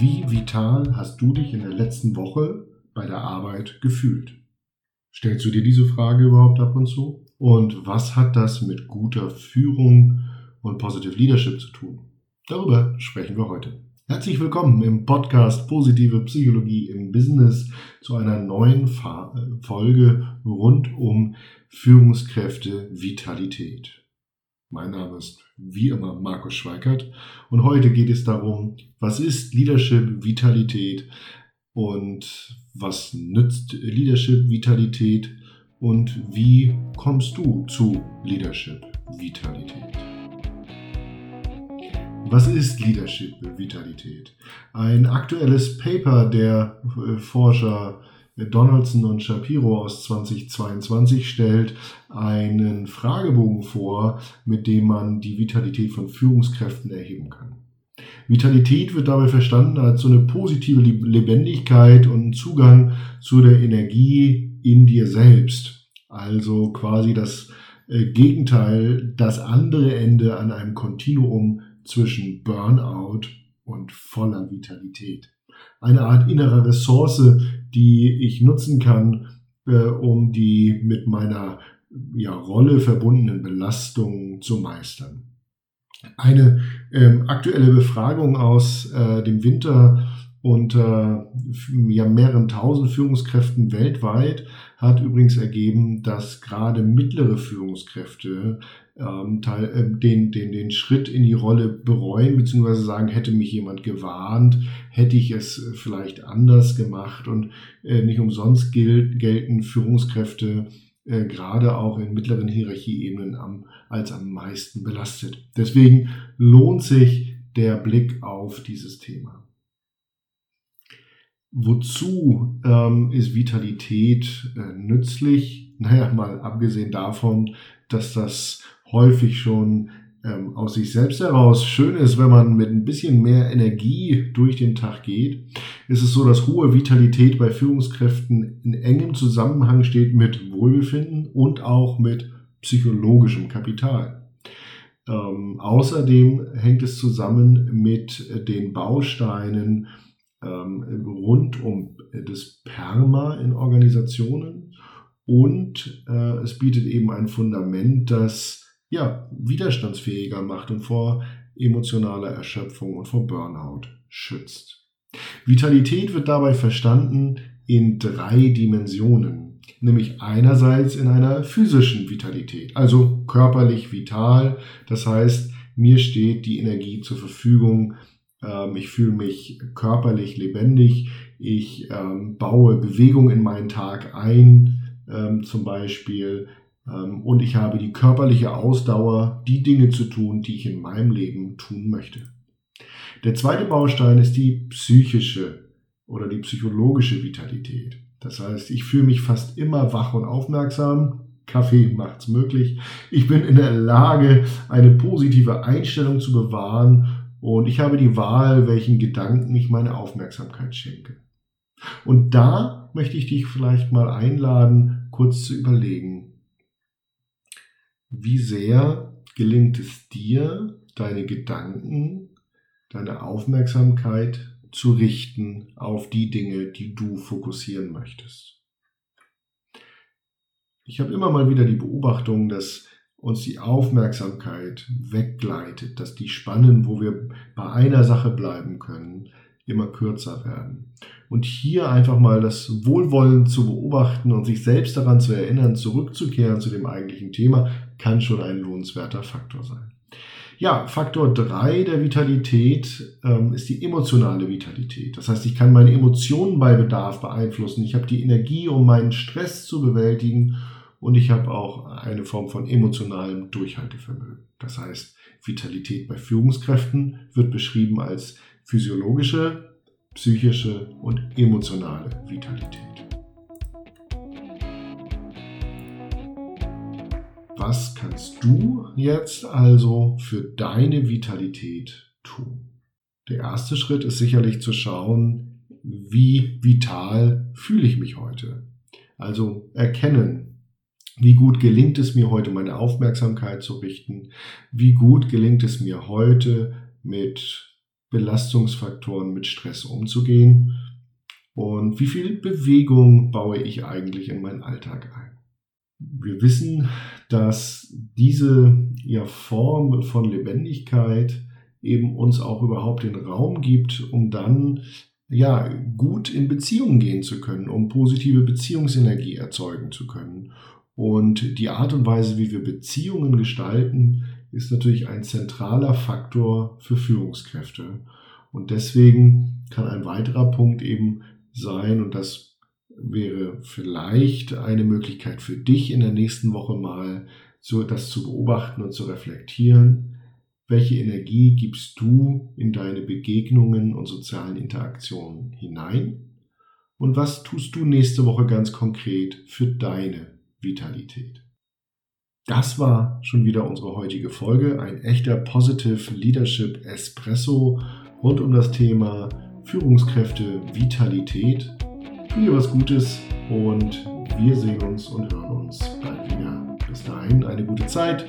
Wie vital hast du dich in der letzten Woche bei der Arbeit gefühlt? Stellst du dir diese Frage überhaupt ab und zu? Und was hat das mit guter Führung und Positive Leadership zu tun? Darüber sprechen wir heute. Herzlich willkommen im Podcast Positive Psychologie im Business zu einer neuen Folge rund um Führungskräfte Vitalität. Mein Name ist wie immer Markus Schweikert und heute geht es darum, was ist Leadership Vitalität und was nützt Leadership Vitalität und wie kommst du zu Leadership Vitalität? Was ist Leadership Vitalität? Ein aktuelles Paper der Forscher Donaldson und Shapiro aus 2022 stellt einen Fragebogen vor, mit dem man die Vitalität von Führungskräften erheben kann. Vitalität wird dabei verstanden als so eine positive Lebendigkeit und Zugang zu der Energie in dir selbst. Also quasi das äh, Gegenteil, das andere Ende an einem Kontinuum zwischen Burnout und voller Vitalität eine Art innere Ressource, die ich nutzen kann, äh, um die mit meiner ja, Rolle verbundenen Belastungen zu meistern. Eine ähm, aktuelle Befragung aus äh, dem Winter unter ja, mehreren tausend Führungskräften weltweit hat übrigens ergeben, dass gerade mittlere Führungskräfte ähm, teil, äh, den, den, den Schritt in die Rolle bereuen, beziehungsweise sagen, hätte mich jemand gewarnt, hätte ich es vielleicht anders gemacht. Und äh, nicht umsonst gilt, gelten Führungskräfte äh, gerade auch in mittleren Hierarchieebenen am, als am meisten belastet. Deswegen lohnt sich der Blick auf dieses Thema. Wozu ähm, ist Vitalität äh, nützlich? Naja, mal abgesehen davon, dass das häufig schon ähm, aus sich selbst heraus. Schön ist, wenn man mit ein bisschen mehr Energie durch den Tag geht, ist es so, dass hohe Vitalität bei Führungskräften in engem Zusammenhang steht mit Wohlbefinden und auch mit psychologischem Kapital. Ähm, außerdem hängt es zusammen mit den Bausteinen ähm, rund um das Perma in Organisationen. Und äh, es bietet eben ein Fundament, das ja, widerstandsfähiger macht und vor emotionaler Erschöpfung und vor Burnout schützt. Vitalität wird dabei verstanden in drei Dimensionen, nämlich einerseits in einer physischen Vitalität, also körperlich vital, das heißt, mir steht die Energie zur Verfügung, ähm, ich fühle mich körperlich lebendig, ich ähm, baue Bewegung in meinen Tag ein, ähm, zum Beispiel, und ich habe die körperliche Ausdauer, die Dinge zu tun, die ich in meinem Leben tun möchte. Der zweite Baustein ist die psychische oder die psychologische Vitalität. Das heißt, ich fühle mich fast immer wach und aufmerksam. Kaffee macht's möglich. Ich bin in der Lage, eine positive Einstellung zu bewahren und ich habe die Wahl, welchen Gedanken ich meine Aufmerksamkeit schenke. Und da möchte ich dich vielleicht mal einladen, kurz zu überlegen, wie sehr gelingt es dir, deine Gedanken, deine Aufmerksamkeit zu richten auf die Dinge, die du fokussieren möchtest. Ich habe immer mal wieder die Beobachtung, dass uns die Aufmerksamkeit weggleitet, dass die Spannen, wo wir bei einer Sache bleiben können, immer kürzer werden. Und hier einfach mal das Wohlwollen zu beobachten und sich selbst daran zu erinnern, zurückzukehren zu dem eigentlichen Thema, kann schon ein lohnenswerter Faktor sein. Ja, Faktor 3 der Vitalität ähm, ist die emotionale Vitalität. Das heißt, ich kann meine Emotionen bei Bedarf beeinflussen. Ich habe die Energie, um meinen Stress zu bewältigen und ich habe auch eine Form von emotionalem Durchhaltevermögen. Das heißt, Vitalität bei Führungskräften wird beschrieben als physiologische, psychische und emotionale Vitalität. Was kannst du jetzt also für deine Vitalität tun? Der erste Schritt ist sicherlich zu schauen, wie vital fühle ich mich heute. Also erkennen, wie gut gelingt es mir heute, meine Aufmerksamkeit zu richten, wie gut gelingt es mir heute, mit Belastungsfaktoren mit Stress umzugehen und wie viel Bewegung baue ich eigentlich in meinen Alltag ein. Wir wissen, dass diese ja, Form von Lebendigkeit eben uns auch überhaupt den Raum gibt, um dann ja gut in Beziehungen gehen zu können, um positive Beziehungsenergie erzeugen zu können. Und die Art und Weise, wie wir Beziehungen gestalten, ist natürlich ein zentraler Faktor für Führungskräfte. Und deswegen kann ein weiterer Punkt eben sein, und das wäre vielleicht eine Möglichkeit für dich in der nächsten Woche mal, so das zu beobachten und zu reflektieren. Welche Energie gibst du in deine Begegnungen und sozialen Interaktionen hinein? Und was tust du nächste Woche ganz konkret für deine Vitalität? Das war schon wieder unsere heutige Folge. Ein echter Positive Leadership Espresso rund um das Thema Führungskräfte Vitalität. Tu dir was Gutes und wir sehen uns und hören uns bald wieder. Bis dahin eine gute Zeit.